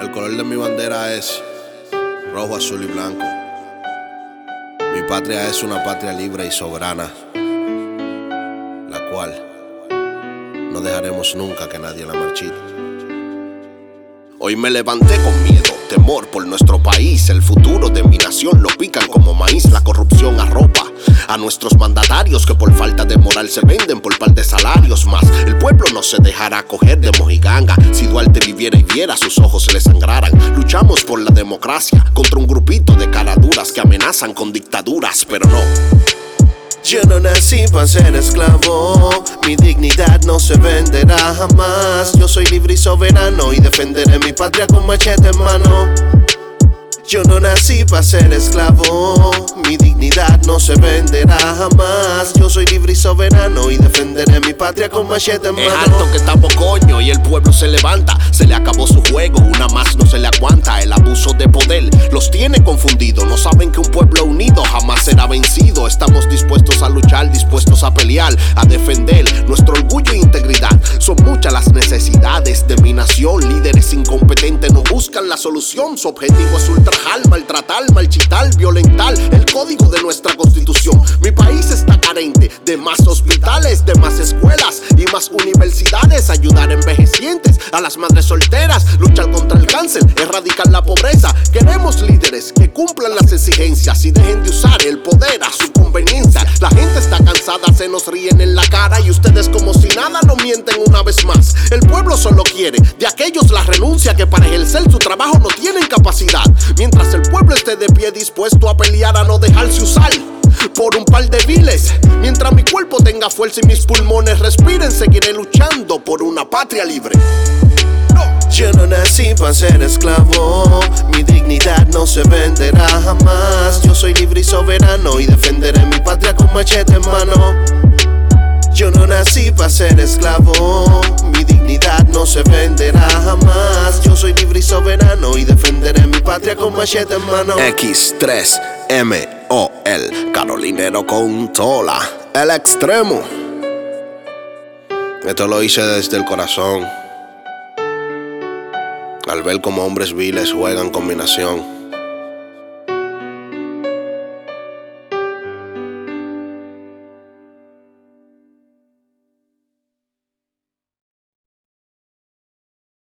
El color de mi bandera es rojo, azul y blanco. Mi patria es una patria libre y soberana, la cual no dejaremos nunca que nadie la marchite. Hoy me levanté con miedo, temor por nuestro país. El futuro de mi nación lo pican como maíz, la corrupción arropa a nuestros mandatarios que por falta de moral se venden por par de salarios más. El pueblo no se dejará coger de mojiganga. Si Duarte viviera y viera, sus ojos se le sangraran. Luchamos por la democracia contra un grupito de caraduras que amenazan con dictaduras, pero no. Yo no nací para ser esclavo, mi dignidad no se venderá jamás. Yo soy libre y soberano y defenderé mi patria con machete en mano. Yo no nací para ser esclavo, mi dignidad no se venderá jamás. Yo soy libre y soberano y defenderé mi patria con machete en mano. Es alto que estamos coño y el pueblo se levanta. Se le acabó su juego, una más no se le aguanta. El abuso de poder los tiene confundidos. No saben que un pueblo unido jamás será vencido. Estamos dispuestos a luchar, dispuestos a pelear, a defender nuestro orgullo e integridad. Son muchas las necesidades de mi nación. Líderes incompetentes buscan la solución. Su objetivo es ultra maltratar, malchitar, violentar el código de nuestra constitución. Mi país está carente de más hospitales, de más escuelas y más universidades. Ayudar a envejecientes, a las madres solteras, luchar contra el cáncer, erradicar la pobreza. Queremos líderes que cumplan las exigencias y dejen de usar el poder a su conveniencia. La gente está cansada, se nos ríen en la cara y ustedes como si nada no mienten una vez más. El pueblo solo quiere de aquellos que para ejercer su trabajo no tienen capacidad. Mientras el pueblo esté de pie dispuesto a pelear a no dejarse usar por un par de viles. Mientras mi cuerpo tenga fuerza y mis pulmones respiren, seguiré luchando por una patria libre. Yo no nací para ser esclavo, mi dignidad no se venderá jamás. Yo soy libre y soberano y defenderé mi patria con machete en mano. Yo no nací para ser esclavo, mi dignidad se venderá jamás. Yo soy libre y soberano y defenderé mi patria con machete en mano. X3MOL, Carolinero con Tola, el extremo. Esto lo hice desde el corazón. Al ver cómo hombres viles juegan combinación